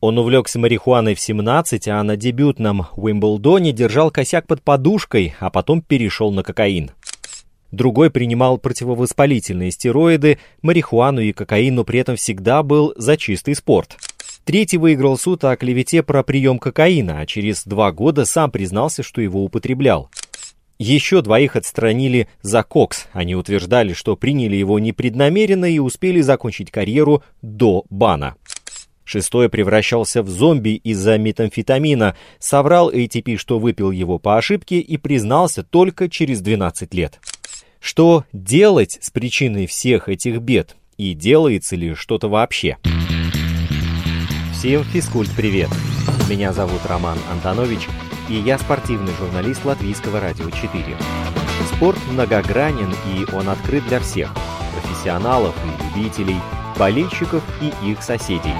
Он увлекся марихуаной в 17, а на дебютном Уимблдоне держал косяк под подушкой, а потом перешел на кокаин. Другой принимал противовоспалительные стероиды, марихуану и кокаину при этом всегда был за чистый спорт. Третий выиграл суд о клевете про прием кокаина, а через два года сам признался, что его употреблял. Еще двоих отстранили за кокс. Они утверждали, что приняли его непреднамеренно и успели закончить карьеру до бана. Шестой превращался в зомби из-за метамфетамина, соврал ATP, что выпил его по ошибке и признался только через 12 лет. Что делать с причиной всех этих бед? И делается ли что-то вообще? Всем физкульт-привет! Меня зовут Роман Антонович, и я спортивный журналист Латвийского радио 4. Спорт многогранен, и он открыт для всех – профессионалов и любителей, болельщиков и их соседей.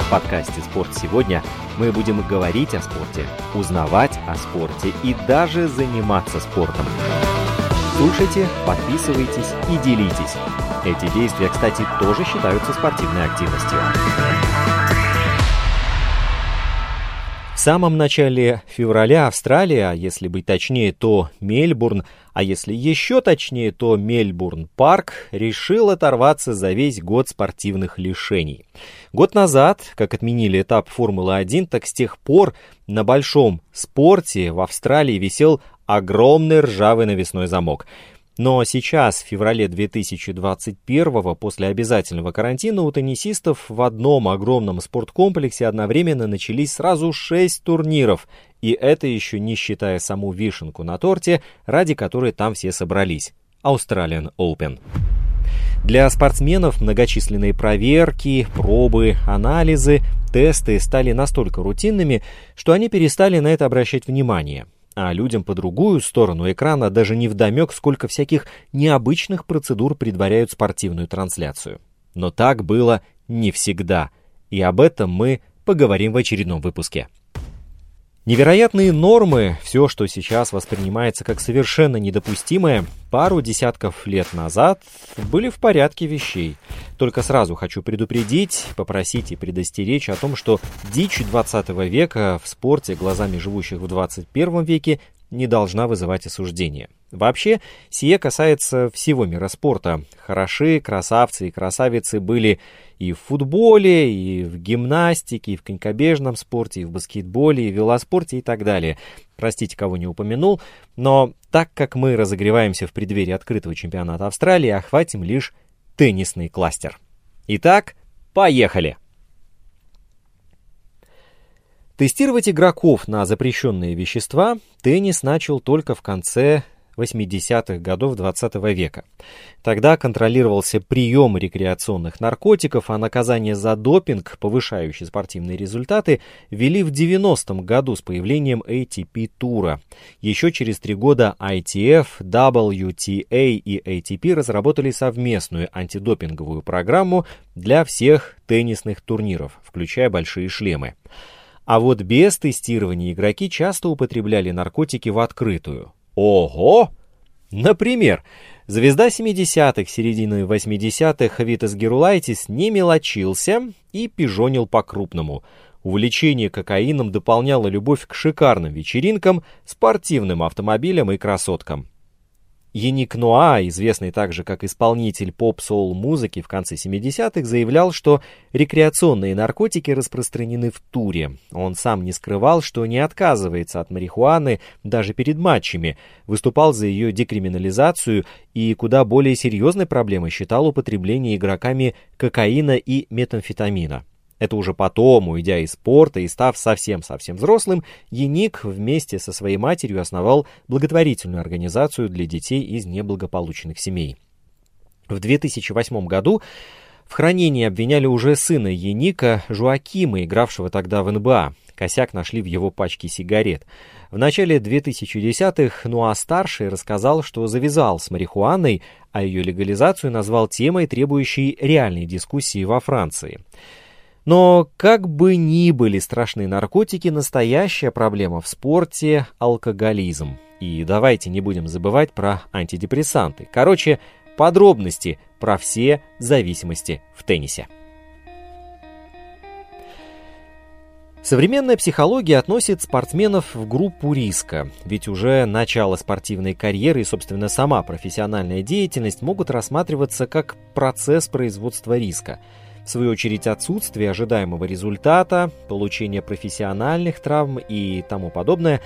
В подкасте «Спорт сегодня» мы будем говорить о спорте, узнавать о спорте и даже заниматься спортом. Слушайте, подписывайтесь и делитесь. Эти действия, кстати, тоже считаются спортивной активностью. Самом начале февраля Австралия, если быть точнее, то Мельбурн, а если еще точнее, то Мельбурн-парк, решил оторваться за весь год спортивных лишений. Год назад, как отменили этап Формулы-1, так с тех пор на большом спорте в Австралии висел огромный ржавый навесной замок – но сейчас, в феврале 2021 после обязательного карантина, у теннисистов в одном огромном спорткомплексе одновременно начались сразу шесть турниров. И это еще не считая саму вишенку на торте, ради которой там все собрались. Australian Open. Для спортсменов многочисленные проверки, пробы, анализы, тесты стали настолько рутинными, что они перестали на это обращать внимание – а людям по другую сторону экрана даже не вдомек, сколько всяких необычных процедур предваряют спортивную трансляцию. Но так было не всегда, и об этом мы поговорим в очередном выпуске. Невероятные нормы, все, что сейчас воспринимается как совершенно недопустимое, пару десятков лет назад были в порядке вещей. Только сразу хочу предупредить, попросить и предостеречь о том, что дичь 20 века в спорте глазами живущих в 21 веке не должна вызывать осуждения. Вообще, сие касается всего мира спорта. Хороши красавцы и красавицы были и в футболе, и в гимнастике, и в конькобежном спорте, и в баскетболе, и в велоспорте и так далее. Простите, кого не упомянул, но так как мы разогреваемся в преддверии открытого чемпионата Австралии, охватим лишь теннисный кластер. Итак, поехали! Тестировать игроков на запрещенные вещества теннис начал только в конце 80-х годов 20 -го века. Тогда контролировался прием рекреационных наркотиков, а наказание за допинг, повышающий спортивные результаты, ввели в 90-м году с появлением ATP-тура. Еще через три года ITF, WTA и ATP разработали совместную антидопинговую программу для всех теннисных турниров, включая большие шлемы. А вот без тестирования игроки часто употребляли наркотики в открытую. Ого! Например, звезда 70-х, середины 80-х Витас Герулайтис не мелочился и пижонил по-крупному. Увлечение кокаином дополняло любовь к шикарным вечеринкам, спортивным автомобилям и красоткам. Яник Нуа, известный также как исполнитель поп-соул музыки в конце 70-х, заявлял, что рекреационные наркотики распространены в туре. Он сам не скрывал, что не отказывается от марихуаны даже перед матчами, выступал за ее декриминализацию и куда более серьезной проблемой считал употребление игроками кокаина и метамфетамина. Это уже потом, уйдя из спорта и став совсем-совсем взрослым, Яник вместе со своей матерью основал благотворительную организацию для детей из неблагополучных семей. В 2008 году в хранении обвиняли уже сына Яника, Жуакима, игравшего тогда в НБА. Косяк нашли в его пачке сигарет. В начале 2010-х Нуа-старший рассказал, что завязал с марихуаной, а ее легализацию назвал темой, требующей реальной дискуссии во Франции. Но как бы ни были страшные наркотики, настоящая проблема в спорте – алкоголизм. И давайте не будем забывать про антидепрессанты. Короче, подробности про все зависимости в теннисе. Современная психология относит спортсменов в группу риска, ведь уже начало спортивной карьеры и, собственно, сама профессиональная деятельность могут рассматриваться как процесс производства риска. В свою очередь, отсутствие ожидаемого результата, получение профессиональных травм и тому подобное,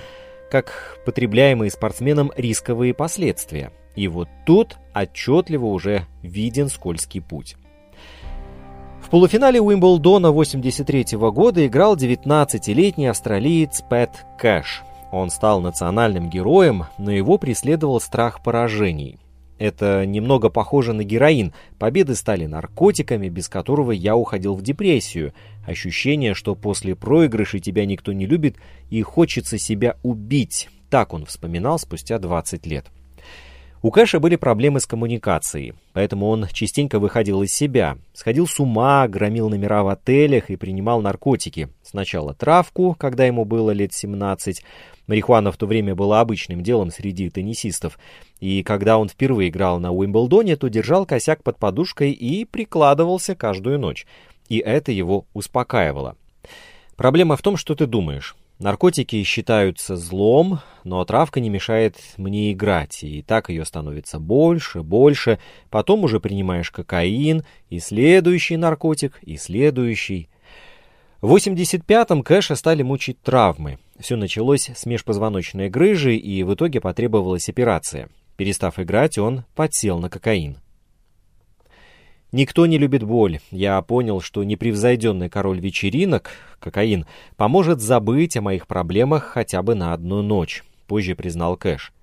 как потребляемые спортсменом рисковые последствия. И вот тут отчетливо уже виден скользкий путь. В полуфинале Уимблдона 83 года играл 19-летний австралиец Пэт Кэш. Он стал национальным героем, но его преследовал страх поражений. Это немного похоже на героин. Победы стали наркотиками, без которого я уходил в депрессию. Ощущение, что после проигрыша тебя никто не любит и хочется себя убить. Так он вспоминал спустя 20 лет. У Кэша были проблемы с коммуникацией, поэтому он частенько выходил из себя, сходил с ума, громил номера в отелях и принимал наркотики. Сначала травку, когда ему было лет 17. Марихуана в то время была обычным делом среди теннисистов. И когда он впервые играл на Уимблдоне, то держал косяк под подушкой и прикладывался каждую ночь. И это его успокаивало. Проблема в том, что ты думаешь. Наркотики считаются злом, но травка не мешает мне играть, и так ее становится больше, больше. Потом уже принимаешь кокаин, и следующий наркотик, и следующий. В 85-м Кэша стали мучить травмы. Все началось с межпозвоночной грыжи, и в итоге потребовалась операция. Перестав играть, он подсел на кокаин. Никто не любит боль. Я понял, что непревзойденный король вечеринок, кокаин, поможет забыть о моих проблемах хотя бы на одну ночь, позже признал Кэш.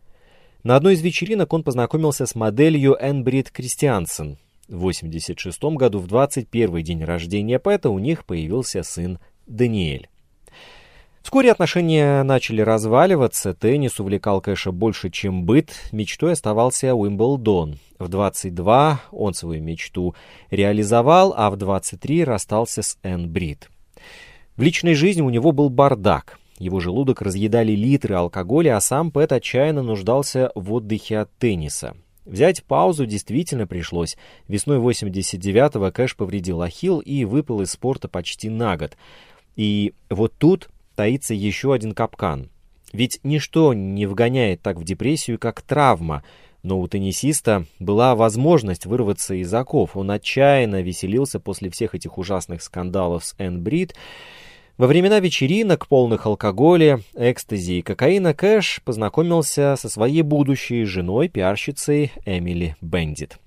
На одной из вечеринок он познакомился с моделью Энбрид Кристиансен. В 86 году, в 21 день рождения Пэта, у них появился сын Даниэль. Вскоре отношения начали разваливаться, теннис увлекал Кэша больше, чем быт, мечтой оставался Уимблдон. В 22 он свою мечту реализовал, а в 23 расстался с Энн Брид. В личной жизни у него был бардак. Его желудок разъедали литры алкоголя, а сам Пэт отчаянно нуждался в отдыхе от тенниса. Взять паузу действительно пришлось. Весной 89-го Кэш повредил ахилл и выпал из спорта почти на год. И вот тут таится еще один капкан. Ведь ничто не вгоняет так в депрессию, как травма, но у теннисиста была возможность вырваться из оков. Он отчаянно веселился после всех этих ужасных скандалов с Энн Брид. Во времена вечеринок, полных алкоголя, экстази и кокаина, Кэш познакомился со своей будущей женой, пиарщицей Эмили Бендит.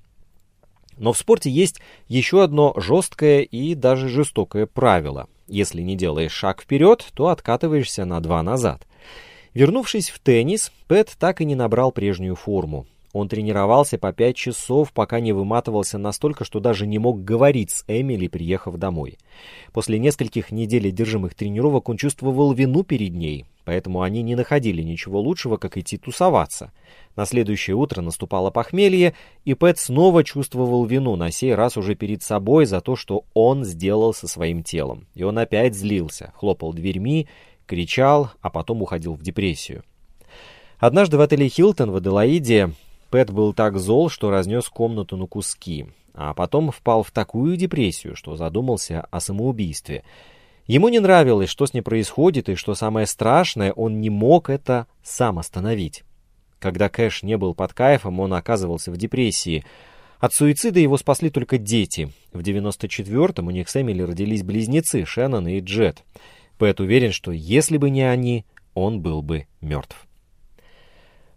Но в спорте есть еще одно жесткое и даже жестокое правило. Если не делаешь шаг вперед, то откатываешься на два назад. Вернувшись в теннис, Пэт так и не набрал прежнюю форму. Он тренировался по пять часов, пока не выматывался настолько, что даже не мог говорить с Эмили, приехав домой. После нескольких недель одержимых тренировок он чувствовал вину перед ней, поэтому они не находили ничего лучшего, как идти тусоваться. На следующее утро наступало похмелье, и Пэт снова чувствовал вину, на сей раз уже перед собой, за то, что он сделал со своим телом. И он опять злился, хлопал дверьми, кричал, а потом уходил в депрессию. Однажды в отеле «Хилтон» в Аделаиде Пэт был так зол, что разнес комнату на куски, а потом впал в такую депрессию, что задумался о самоубийстве. Ему не нравилось, что с ним происходит, и что самое страшное, он не мог это сам остановить. Когда Кэш не был под кайфом, он оказывался в депрессии. От суицида его спасли только дети. В 94-м у них с Эмили родились близнецы Шеннон и Джет. Пэт уверен, что если бы не они, он был бы мертв.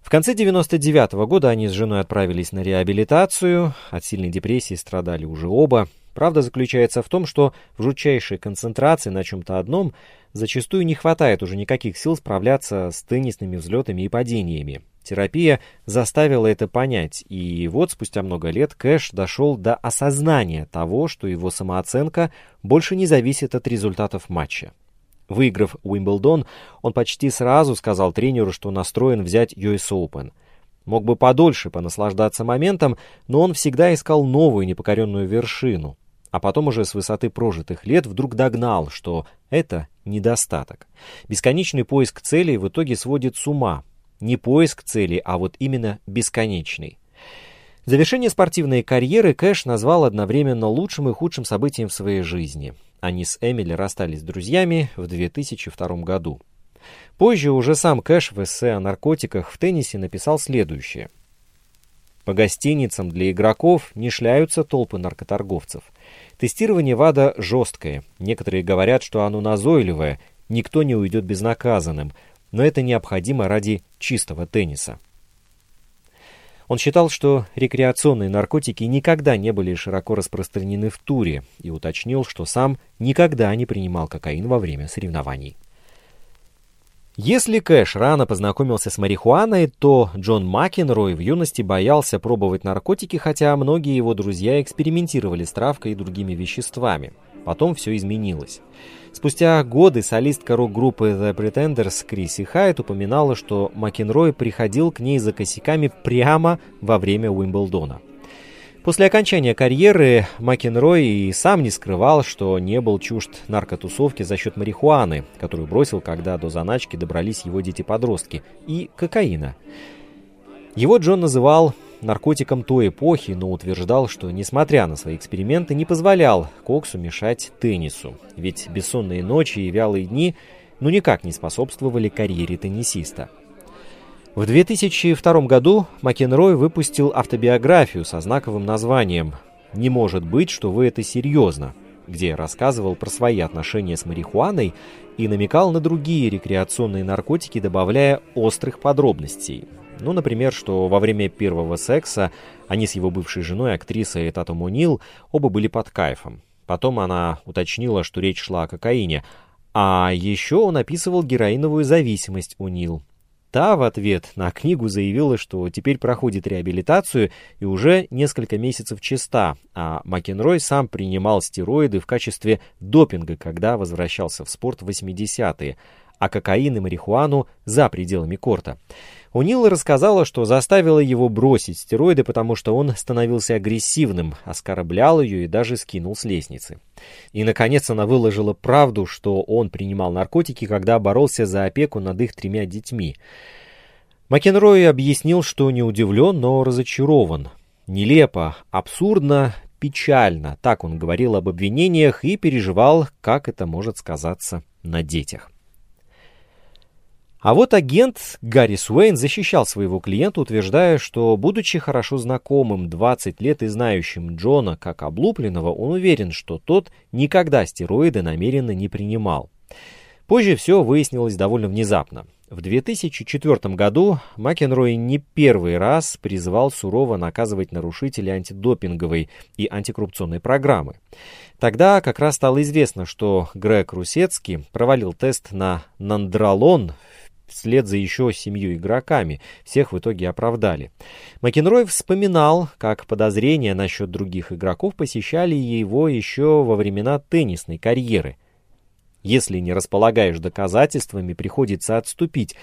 В конце 99 -го года они с женой отправились на реабилитацию. От сильной депрессии страдали уже оба. Правда заключается в том, что в жутчайшей концентрации на чем-то одном зачастую не хватает уже никаких сил справляться с теннисными взлетами и падениями. Терапия заставила это понять, и вот спустя много лет Кэш дошел до осознания того, что его самооценка больше не зависит от результатов матча. Выиграв Уимблдон, он почти сразу сказал тренеру, что настроен взять US Open. Мог бы подольше понаслаждаться моментом, но он всегда искал новую непокоренную вершину. А потом уже с высоты прожитых лет вдруг догнал, что это недостаток. Бесконечный поиск целей в итоге сводит с ума. Не поиск цели, а вот именно бесконечный. Завершение спортивной карьеры Кэш назвал одновременно лучшим и худшим событием в своей жизни. Они с Эмили расстались с друзьями в 2002 году. Позже уже сам Кэш в эссе о наркотиках в теннисе написал следующее. По гостиницам для игроков не шляются толпы наркоторговцев. Тестирование ВАДА жесткое. Некоторые говорят, что оно назойливое, никто не уйдет безнаказанным, но это необходимо ради чистого тенниса. Он считал, что рекреационные наркотики никогда не были широко распространены в туре и уточнил, что сам никогда не принимал кокаин во время соревнований. Если Кэш рано познакомился с марихуаной, то Джон Макенрой в юности боялся пробовать наркотики, хотя многие его друзья экспериментировали с травкой и другими веществами. Потом все изменилось. Спустя годы солистка рок-группы The Pretenders Криси Хайт упоминала, что Макенрой приходил к ней за косяками прямо во время Уимблдона. После окончания карьеры Макенрой и сам не скрывал, что не был чужд наркотусовки за счет марихуаны, которую бросил, когда до заначки добрались его дети-подростки, и кокаина. Его Джон называл наркотиком той эпохи, но утверждал, что, несмотря на свои эксперименты, не позволял коксу мешать теннису, ведь бессонные ночи и вялые дни ну никак не способствовали карьере теннисиста. В 2002 году Макенрой выпустил автобиографию со знаковым названием «Не может быть, что вы это серьезно», где рассказывал про свои отношения с марихуаной и намекал на другие рекреационные наркотики, добавляя острых подробностей. Ну, например, что во время первого секса они с его бывшей женой, актрисой Тато Мунил, оба были под кайфом. Потом она уточнила, что речь шла о кокаине. А еще он описывал героиновую зависимость у Нил. Та в ответ на книгу заявила, что теперь проходит реабилитацию и уже несколько месяцев чиста, а Макенрой сам принимал стероиды в качестве допинга, когда возвращался в спорт в 80-е, а кокаин и марихуану за пределами корта. Унила рассказала, что заставила его бросить стероиды, потому что он становился агрессивным, оскорблял ее и даже скинул с лестницы. И, наконец, она выложила правду, что он принимал наркотики, когда боролся за опеку над их тремя детьми. Макенрой объяснил, что не удивлен, но разочарован. Нелепо, абсурдно, печально, так он говорил об обвинениях и переживал, как это может сказаться на детях. А вот агент Гарри Суэйн защищал своего клиента, утверждая, что, будучи хорошо знакомым 20 лет и знающим Джона как облупленного, он уверен, что тот никогда стероиды намеренно не принимал. Позже все выяснилось довольно внезапно. В 2004 году Макенрой не первый раз призывал сурово наказывать нарушителей антидопинговой и антикоррупционной программы. Тогда как раз стало известно, что Грег Русецкий провалил тест на нандролон вслед за еще семью игроками. Всех в итоге оправдали. Макенрой вспоминал, как подозрения насчет других игроков посещали его еще во времена теннисной карьеры. Если не располагаешь доказательствами, приходится отступить.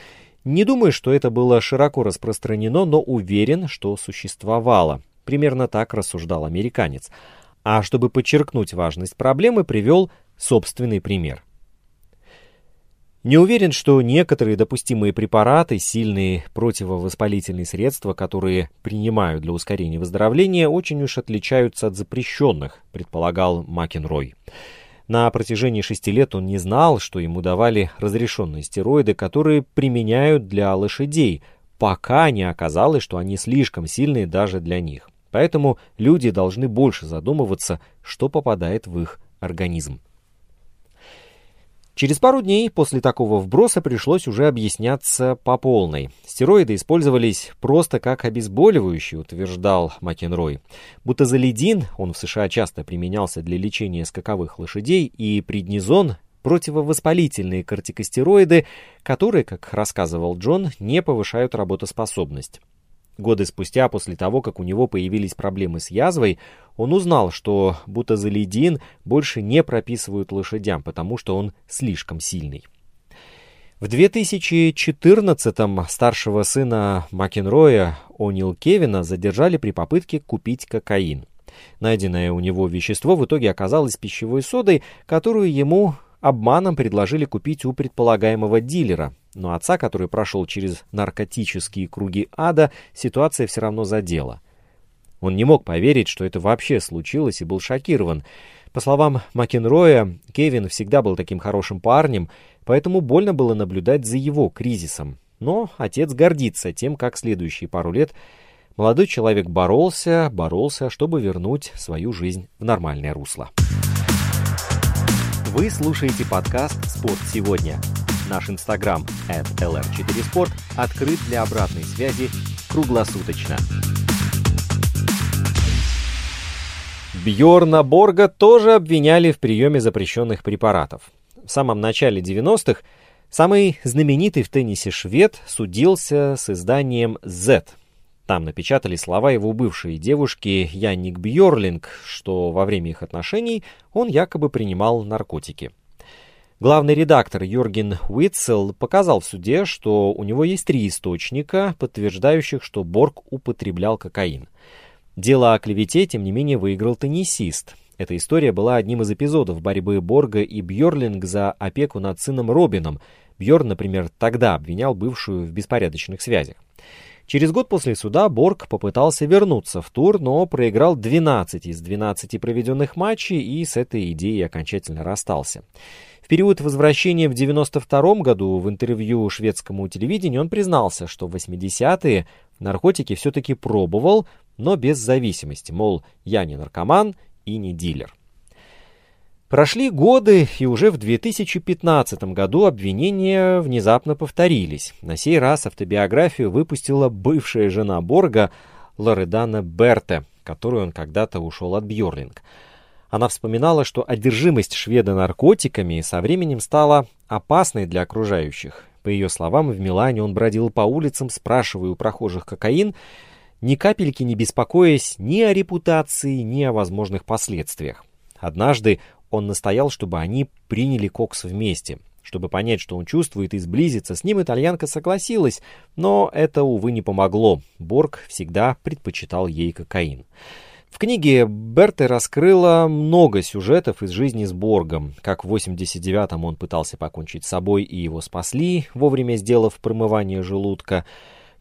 Не думаю, что это было широко распространено, но уверен, что существовало. Примерно так рассуждал американец. А чтобы подчеркнуть важность проблемы, привел собственный пример. Не уверен, что некоторые допустимые препараты, сильные противовоспалительные средства, которые принимают для ускорения выздоровления, очень уж отличаются от запрещенных, предполагал Макенрой. На протяжении шести лет он не знал, что ему давали разрешенные стероиды, которые применяют для лошадей, пока не оказалось, что они слишком сильные даже для них. Поэтому люди должны больше задумываться, что попадает в их организм. Через пару дней после такого вброса пришлось уже объясняться по полной. Стероиды использовались просто как обезболивающие, утверждал Макенрой. Бутазолидин, он в США часто применялся для лечения скаковых лошадей, и преднизон противовоспалительные кортикостероиды, которые, как рассказывал Джон, не повышают работоспособность. Годы спустя, после того, как у него появились проблемы с язвой, он узнал, что бутазолидин больше не прописывают лошадям, потому что он слишком сильный. В 2014-м старшего сына Макенроя, О'Нил Кевина, задержали при попытке купить кокаин. Найденное у него вещество в итоге оказалось пищевой содой, которую ему обманом предложили купить у предполагаемого дилера, но отца, который прошел через наркотические круги ада, ситуация все равно задела. Он не мог поверить, что это вообще случилось, и был шокирован. По словам Макенроя, Кевин всегда был таким хорошим парнем, поэтому больно было наблюдать за его кризисом. Но отец гордится тем, как следующие пару лет молодой человек боролся, боролся, чтобы вернуть свою жизнь в нормальное русло. Вы слушаете подкаст «Спорт сегодня». Наш инстаграм lr4sport открыт для обратной связи круглосуточно. Бьорна Борга тоже обвиняли в приеме запрещенных препаратов. В самом начале 90-х самый знаменитый в теннисе швед судился с изданием Z. Там напечатали слова его бывшей девушки Янник Бьорлинг, что во время их отношений он якобы принимал наркотики. Главный редактор Юрген Уитцел показал в суде, что у него есть три источника, подтверждающих, что Борг употреблял кокаин. Дело о клевете, тем не менее, выиграл теннисист. Эта история была одним из эпизодов борьбы Борга и Бьорлинг за опеку над сыном Робином. Бьорн, например, тогда обвинял бывшую в беспорядочных связях. Через год после суда Борг попытался вернуться в тур, но проиграл 12 из 12 проведенных матчей и с этой идеей окончательно расстался. В период возвращения в 1992 году в интервью шведскому телевидению он признался, что в 80-е наркотики все-таки пробовал, но без зависимости, мол, я не наркоман и не дилер. Прошли годы, и уже в 2015 году обвинения внезапно повторились. На сей раз автобиографию выпустила бывшая жена Борга Лоредана Берте, которую он когда-то ушел от Бьорлинг. Она вспоминала, что одержимость шведа наркотиками со временем стала опасной для окружающих. По ее словам, в Милане он бродил по улицам, спрашивая у прохожих кокаин, ни капельки не беспокоясь ни о репутации, ни о возможных последствиях. Однажды он настоял, чтобы они приняли кокс вместе. Чтобы понять, что он чувствует, и сблизиться с ним, итальянка согласилась, но это, увы, не помогло. Борг всегда предпочитал ей кокаин. В книге Берте раскрыла много сюжетов из жизни с Боргом. Как в 89-м он пытался покончить с собой и его спасли, вовремя сделав промывание желудка.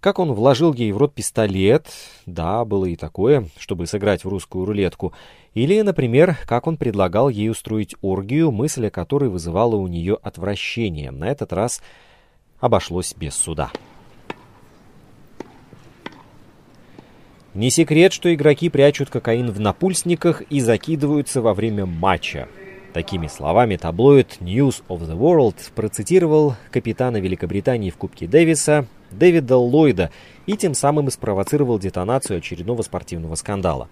Как он вложил ей в рот пистолет, да, было и такое, чтобы сыграть в русскую рулетку. Или, например, как он предлагал ей устроить оргию, мысль о которой вызывала у нее отвращение. На этот раз обошлось без суда. Не секрет, что игроки прячут кокаин в напульсниках и закидываются во время матча. Такими словами таблоид News of the World процитировал капитана Великобритании в Кубке Дэвиса Дэвида Ллойда и тем самым спровоцировал детонацию очередного спортивного скандала.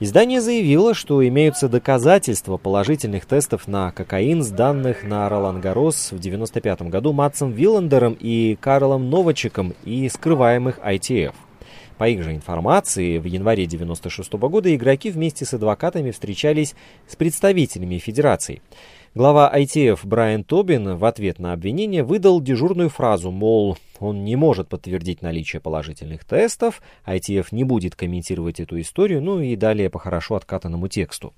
Издание заявило, что имеются доказательства положительных тестов на кокаин, сданных на Ролан Гарос в 1995 году Матсом Виллендером и Карлом Новачиком и скрываемых ITF. По их же информации, в январе 1996 года игроки вместе с адвокатами встречались с представителями федераций. Глава ITF Брайан Тобин в ответ на обвинение выдал дежурную фразу, мол, он не может подтвердить наличие положительных тестов, ITF не будет комментировать эту историю, ну и далее по хорошо откатанному тексту.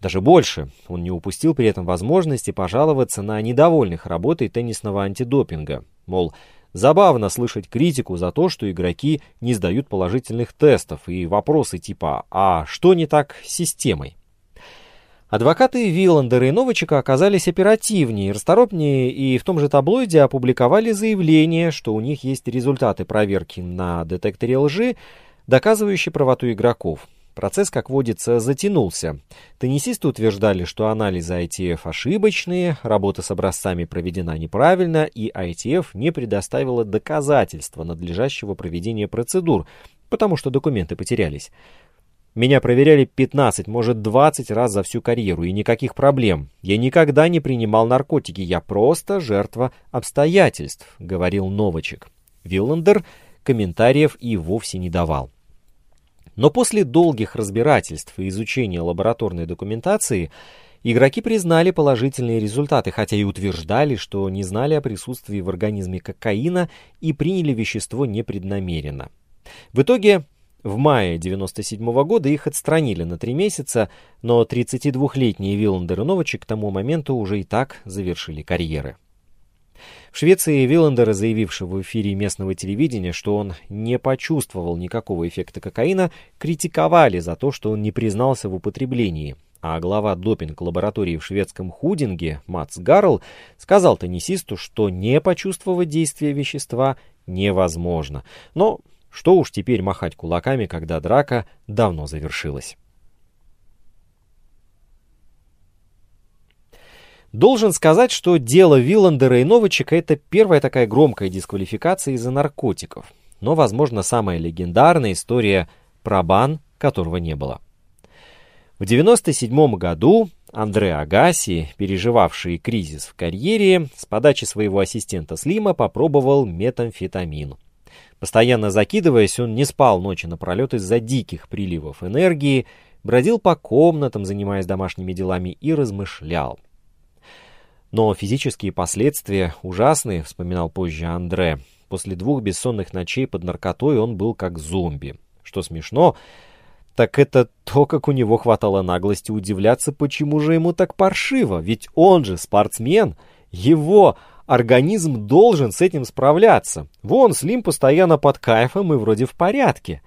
Даже больше, он не упустил при этом возможности пожаловаться на недовольных работой теннисного антидопинга. Мол, Забавно слышать критику за то, что игроки не сдают положительных тестов и вопросы типа «А что не так с системой?». Адвокаты Вилландера и Новичика оказались оперативнее, расторопнее и в том же таблоиде опубликовали заявление, что у них есть результаты проверки на детекторе лжи, доказывающие правоту игроков. Процесс, как водится, затянулся. Теннисисты утверждали, что анализы ITF ошибочные, работа с образцами проведена неправильно, и ITF не предоставила доказательства надлежащего проведения процедур, потому что документы потерялись. Меня проверяли 15, может 20 раз за всю карьеру, и никаких проблем. Я никогда не принимал наркотики, я просто жертва обстоятельств, говорил Новачек. Виллендер комментариев и вовсе не давал. Но после долгих разбирательств и изучения лабораторной документации игроки признали положительные результаты, хотя и утверждали, что не знали о присутствии в организме кокаина и приняли вещество непреднамеренно. В итоге в мае 1997 -го года их отстранили на три месяца, но 32-летние Виллендер и Новачек к тому моменту уже и так завершили карьеры. В Швеции Виллендера, заявившего в эфире местного телевидения, что он не почувствовал никакого эффекта кокаина, критиковали за то, что он не признался в употреблении. А глава допинг-лаборатории в шведском Худинге Мац Гарл сказал теннисисту, что не почувствовать действие вещества невозможно. Но что уж теперь махать кулаками, когда драка давно завершилась. Должен сказать, что дело Вилландера и Новичека это первая такая громкая дисквалификация из-за наркотиков. Но, возможно, самая легендарная история про бан, которого не было. В 1997 году Андре Агаси, переживавший кризис в карьере, с подачи своего ассистента Слима попробовал метамфетамин. Постоянно закидываясь, он не спал ночи напролет из-за диких приливов энергии, бродил по комнатам, занимаясь домашними делами, и размышлял. Но физические последствия ужасные, вспоминал позже Андре. После двух бессонных ночей под наркотой он был как зомби. Что смешно, так это то, как у него хватало наглости удивляться, почему же ему так паршиво, ведь он же спортсмен, его организм должен с этим справляться. Вон, Слим постоянно под кайфом и вроде в порядке.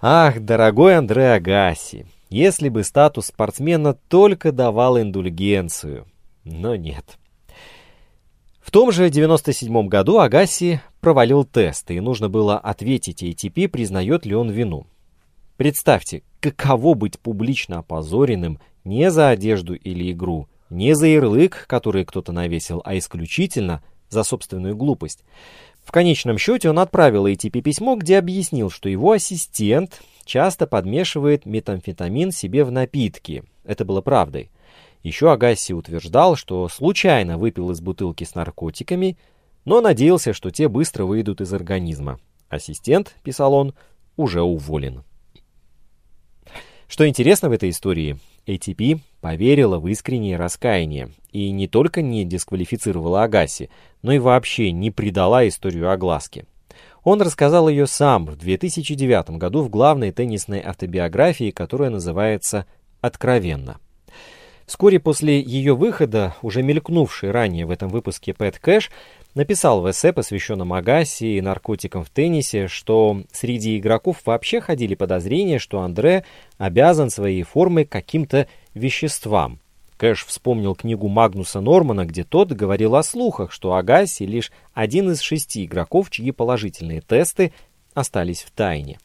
Ах, дорогой Андре Агаси, если бы статус спортсмена только давал индульгенцию но нет. В том же 97 году Агаси провалил тест, и нужно было ответить ATP, признает ли он вину. Представьте, каково быть публично опозоренным не за одежду или игру, не за ярлык, который кто-то навесил, а исключительно за собственную глупость. В конечном счете он отправил ATP письмо, где объяснил, что его ассистент часто подмешивает метамфетамин себе в напитки. Это было правдой. Еще Агасси утверждал, что случайно выпил из бутылки с наркотиками, но надеялся, что те быстро выйдут из организма. Ассистент, писал он, уже уволен. Что интересно в этой истории, ATP поверила в искреннее раскаяние и не только не дисквалифицировала Агаси, но и вообще не предала историю огласке. Он рассказал ее сам в 2009 году в главной теннисной автобиографии, которая называется «Откровенно». Вскоре после ее выхода, уже мелькнувший ранее в этом выпуске Пэт Кэш, написал в эссе, посвященном Агаси и наркотикам в теннисе, что среди игроков вообще ходили подозрения, что Андре обязан своей формой каким-то веществам. Кэш вспомнил книгу Магнуса Нормана, где тот говорил о слухах, что Агаси лишь один из шести игроков, чьи положительные тесты остались в тайне.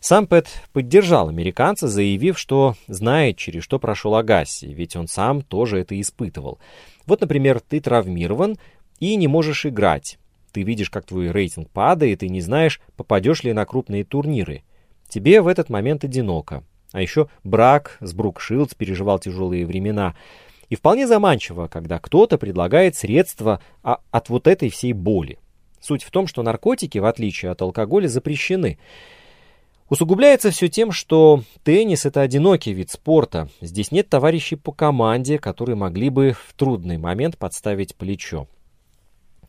Сам Пэт поддержал американца, заявив, что знает, через что прошел Агасси, ведь он сам тоже это испытывал. Вот, например, ты травмирован и не можешь играть. Ты видишь, как твой рейтинг падает, и не знаешь, попадешь ли на крупные турниры. Тебе в этот момент одиноко. А еще брак с Брук Шилдс переживал тяжелые времена. И вполне заманчиво, когда кто-то предлагает средства от вот этой всей боли. Суть в том, что наркотики, в отличие от алкоголя, запрещены. Усугубляется все тем, что теннис – это одинокий вид спорта. Здесь нет товарищей по команде, которые могли бы в трудный момент подставить плечо.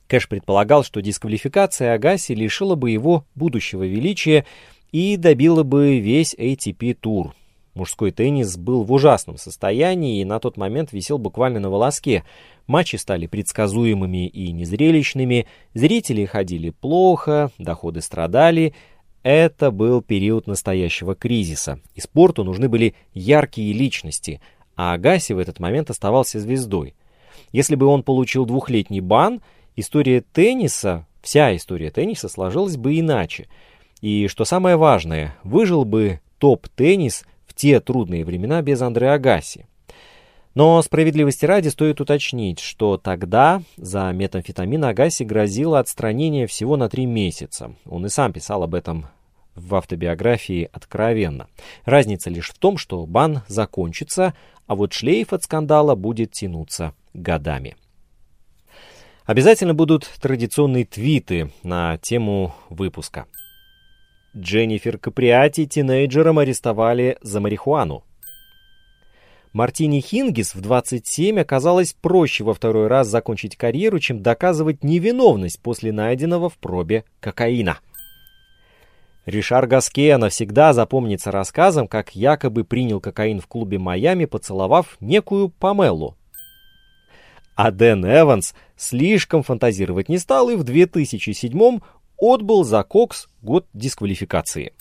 Кэш предполагал, что дисквалификация Агаси лишила бы его будущего величия и добила бы весь ATP-тур. Мужской теннис был в ужасном состоянии и на тот момент висел буквально на волоске. Матчи стали предсказуемыми и незрелищными, зрители ходили плохо, доходы страдали – это был период настоящего кризиса, и спорту нужны были яркие личности, а Агаси в этот момент оставался звездой. Если бы он получил двухлетний бан, история тенниса, вся история тенниса сложилась бы иначе. И что самое важное, выжил бы топ-теннис в те трудные времена без Андреа Агаси. Но справедливости ради стоит уточнить, что тогда за метамфетамин Агаси грозило отстранение всего на три месяца. Он и сам писал об этом в автобиографии откровенно. Разница лишь в том, что бан закончится, а вот шлейф от скандала будет тянуться годами. Обязательно будут традиционные твиты на тему выпуска. Дженнифер Каприати тинейджером арестовали за марихуану. Мартини Хингис в 27 оказалось проще во второй раз закончить карьеру, чем доказывать невиновность после найденного в пробе кокаина. Ришар Гаске навсегда запомнится рассказом, как якобы принял кокаин в клубе Майами, поцеловав некую Памелу. А Дэн Эванс слишком фантазировать не стал и в 2007 отбыл за Кокс год дисквалификации.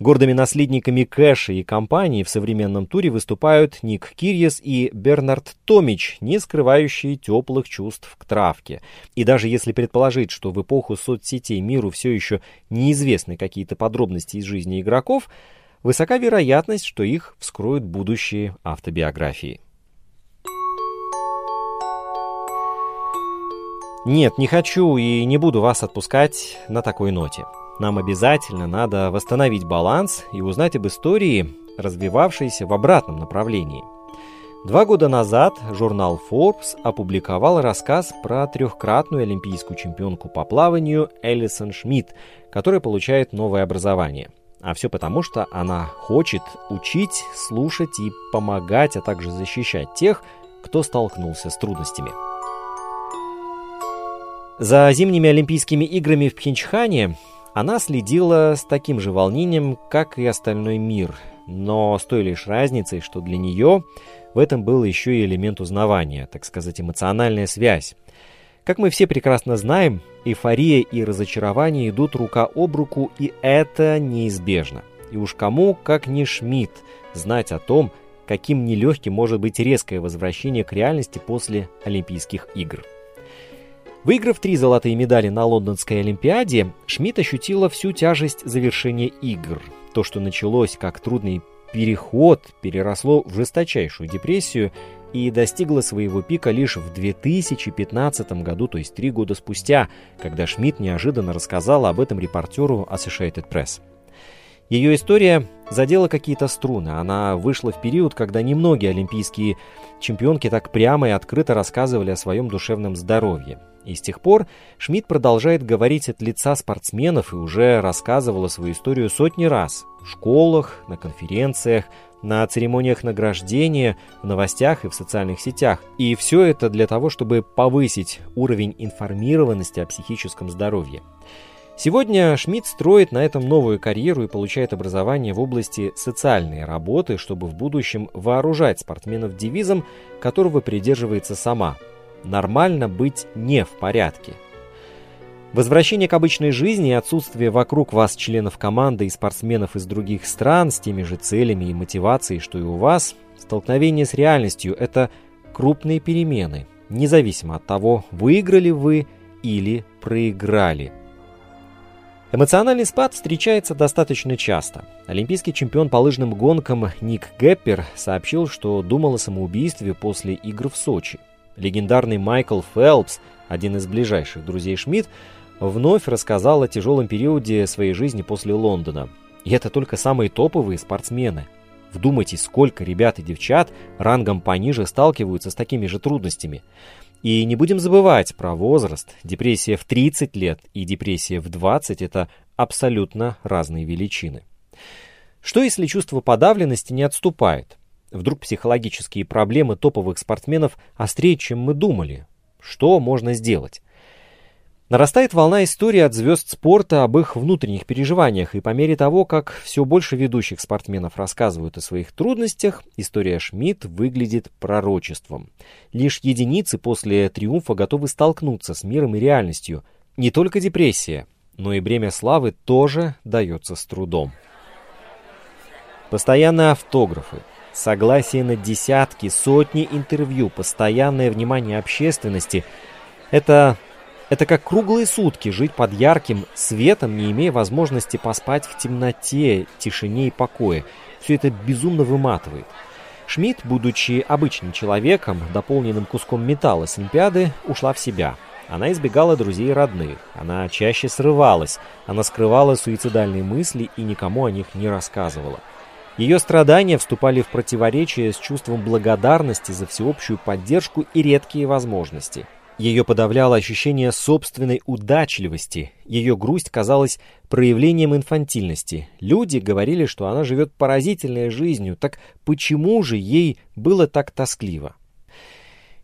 Гордыми наследниками Кэша и компании в современном туре выступают Ник Кирьес и Бернард Томич, не скрывающие теплых чувств к травке. И даже если предположить, что в эпоху соцсетей миру все еще неизвестны какие-то подробности из жизни игроков, высока вероятность, что их вскроют будущие автобиографии. Нет, не хочу и не буду вас отпускать на такой ноте. Нам обязательно надо восстановить баланс и узнать об истории, развивавшейся в обратном направлении. Два года назад журнал Forbes опубликовал рассказ про трехкратную олимпийскую чемпионку по плаванию Элисон Шмидт, которая получает новое образование. А все потому, что она хочет учить, слушать и помогать, а также защищать тех, кто столкнулся с трудностями. За зимними Олимпийскими играми в Пхенчхане она следила с таким же волнением, как и остальной мир, но с той лишь разницей, что для нее в этом был еще и элемент узнавания, так сказать, эмоциональная связь. Как мы все прекрасно знаем, эйфория и разочарование идут рука об руку, и это неизбежно. И уж кому, как не Шмидт, знать о том, каким нелегким может быть резкое возвращение к реальности после Олимпийских игр. Выиграв три золотые медали на Лондонской Олимпиаде, Шмидт ощутила всю тяжесть завершения игр. То, что началось как трудный переход, переросло в жесточайшую депрессию и достигло своего пика лишь в 2015 году, то есть три года спустя, когда Шмидт неожиданно рассказала об этом репортеру Associated Press. Ее история задела какие-то струны. Она вышла в период, когда немногие олимпийские чемпионки так прямо и открыто рассказывали о своем душевном здоровье. И с тех пор Шмидт продолжает говорить от лица спортсменов и уже рассказывала свою историю сотни раз. В школах, на конференциях, на церемониях награждения, в новостях и в социальных сетях. И все это для того, чтобы повысить уровень информированности о психическом здоровье. Сегодня Шмидт строит на этом новую карьеру и получает образование в области социальной работы, чтобы в будущем вооружать спортсменов девизом, которого придерживается сама – нормально быть не в порядке. Возвращение к обычной жизни и отсутствие вокруг вас членов команды и спортсменов из других стран с теми же целями и мотивацией, что и у вас, столкновение с реальностью – это крупные перемены, независимо от того, выиграли вы или проиграли. Эмоциональный спад встречается достаточно часто. Олимпийский чемпион по лыжным гонкам Ник Геппер сообщил, что думал о самоубийстве после игр в Сочи. Легендарный Майкл Фелпс, один из ближайших друзей Шмидт, вновь рассказал о тяжелом периоде своей жизни после Лондона. И это только самые топовые спортсмены. Вдумайтесь, сколько ребят и девчат рангом пониже сталкиваются с такими же трудностями. И не будем забывать про возраст. Депрессия в 30 лет и депрессия в 20 – это абсолютно разные величины. Что если чувство подавленности не отступает? Вдруг психологические проблемы топовых спортсменов острее, чем мы думали. Что можно сделать? Нарастает волна истории от звезд спорта об их внутренних переживаниях, и по мере того, как все больше ведущих спортсменов рассказывают о своих трудностях, история Шмидт выглядит пророчеством. Лишь единицы после триумфа готовы столкнуться с миром и реальностью. Не только депрессия, но и бремя славы тоже дается с трудом. Постоянные автографы, Согласие на десятки, сотни интервью, постоянное внимание общественности – это, это как круглые сутки жить под ярким светом, не имея возможности поспать в темноте, тишине и покое. Все это безумно выматывает. Шмидт, будучи обычным человеком, дополненным куском металла с Олимпиады, ушла в себя. Она избегала друзей и родных, она чаще срывалась, она скрывала суицидальные мысли и никому о них не рассказывала. Ее страдания вступали в противоречие с чувством благодарности за всеобщую поддержку и редкие возможности. Ее подавляло ощущение собственной удачливости, ее грусть казалась проявлением инфантильности. Люди говорили, что она живет поразительной жизнью, так почему же ей было так тоскливо?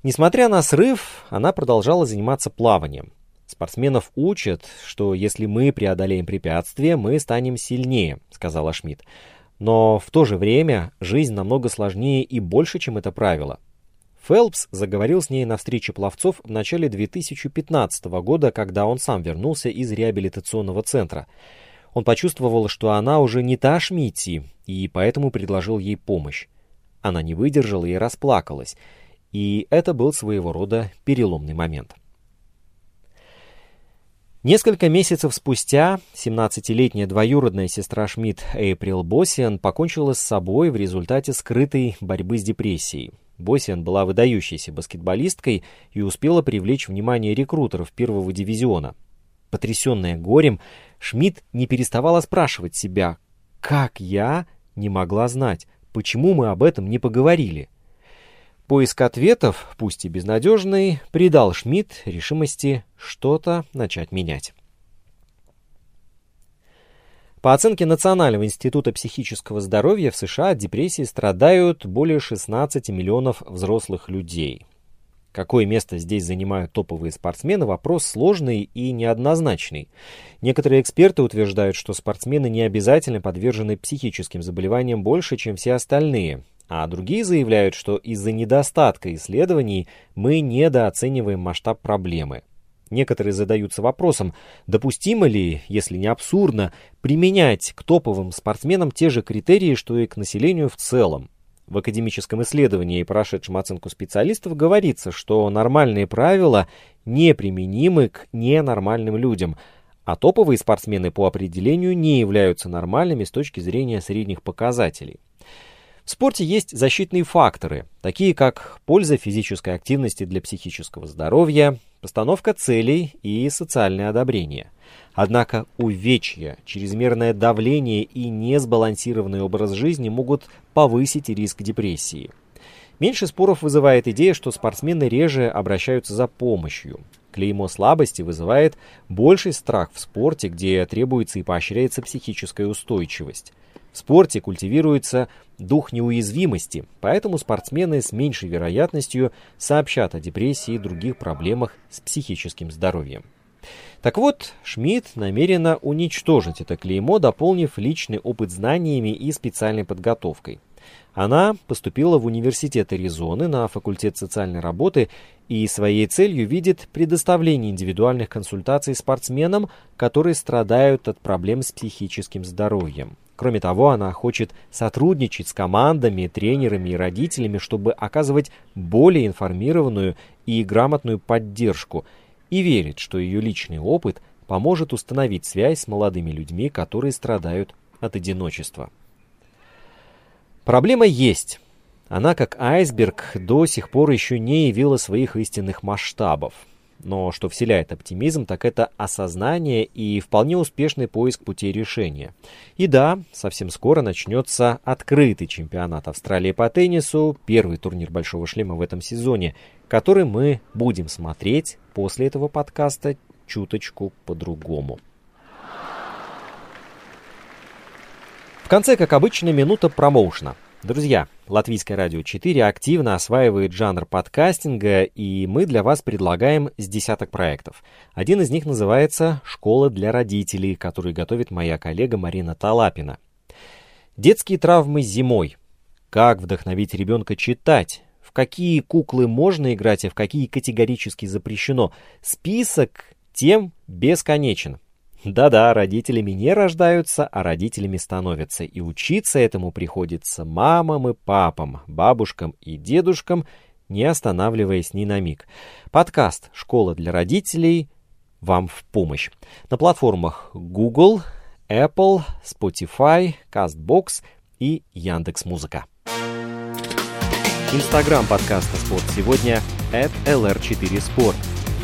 Несмотря на срыв, она продолжала заниматься плаванием. Спортсменов учат, что если мы преодолеем препятствия, мы станем сильнее, сказала Шмидт. Но в то же время жизнь намного сложнее и больше, чем это правило. Фелпс заговорил с ней на встрече пловцов в начале 2015 года, когда он сам вернулся из реабилитационного центра. Он почувствовал, что она уже не та Шмидти, и поэтому предложил ей помощь. Она не выдержала и расплакалась, и это был своего рода переломный момент. Несколько месяцев спустя 17-летняя двоюродная сестра Шмидт Эйприл Боссиан покончила с собой в результате скрытой борьбы с депрессией. Боссиан была выдающейся баскетболисткой и успела привлечь внимание рекрутеров первого дивизиона. Потрясенная горем, Шмидт не переставала спрашивать себя, как я не могла знать, почему мы об этом не поговорили. Поиск ответов, пусть и безнадежный, придал Шмидт решимости что-то начать менять. По оценке Национального института психического здоровья в США от депрессии страдают более 16 миллионов взрослых людей. Какое место здесь занимают топовые спортсмены – вопрос сложный и неоднозначный. Некоторые эксперты утверждают, что спортсмены не обязательно подвержены психическим заболеваниям больше, чем все остальные, а другие заявляют, что из-за недостатка исследований мы недооцениваем масштаб проблемы. Некоторые задаются вопросом, допустимо ли, если не абсурдно, применять к топовым спортсменам те же критерии, что и к населению в целом. В академическом исследовании, прошедшем оценку специалистов, говорится, что нормальные правила неприменимы к ненормальным людям, а топовые спортсмены по определению не являются нормальными с точки зрения средних показателей. В спорте есть защитные факторы, такие как польза физической активности для психического здоровья, постановка целей и социальное одобрение. Однако увечья, чрезмерное давление и несбалансированный образ жизни могут повысить риск депрессии. Меньше споров вызывает идея, что спортсмены реже обращаются за помощью. Клеймо слабости вызывает больший страх в спорте, где требуется и поощряется психическая устойчивость. В спорте культивируется дух неуязвимости, поэтому спортсмены с меньшей вероятностью сообщат о депрессии и других проблемах с психическим здоровьем. Так вот, Шмидт намерена уничтожить это клеймо, дополнив личный опыт знаниями и специальной подготовкой. Она поступила в университет Аризоны на факультет социальной работы и своей целью видит предоставление индивидуальных консультаций спортсменам, которые страдают от проблем с психическим здоровьем. Кроме того, она хочет сотрудничать с командами, тренерами и родителями, чтобы оказывать более информированную и грамотную поддержку, и верит, что ее личный опыт поможет установить связь с молодыми людьми, которые страдают от одиночества. Проблема есть. Она, как айсберг, до сих пор еще не явила своих истинных масштабов. Но что вселяет оптимизм, так это осознание и вполне успешный поиск путей решения. И да, совсем скоро начнется открытый чемпионат Австралии по теннису, первый турнир Большого Шлема в этом сезоне, который мы будем смотреть после этого подкаста чуточку по-другому. В конце, как обычно, минута промоушена – Друзья, Латвийское радио 4 активно осваивает жанр подкастинга, и мы для вас предлагаем с десяток проектов. Один из них называется «Школа для родителей», который готовит моя коллега Марина Талапина. Детские травмы зимой. Как вдохновить ребенка читать? В какие куклы можно играть, а в какие категорически запрещено? Список тем бесконечен. Да-да, родителями не рождаются, а родителями становятся. И учиться этому приходится мамам и папам, бабушкам и дедушкам, не останавливаясь ни на миг. Подкаст «Школа для родителей» вам в помощь. На платформах Google, Apple, Spotify, CastBox и Яндекс.Музыка. Инстаграм подкаста «Спорт сегодня» at lr4sport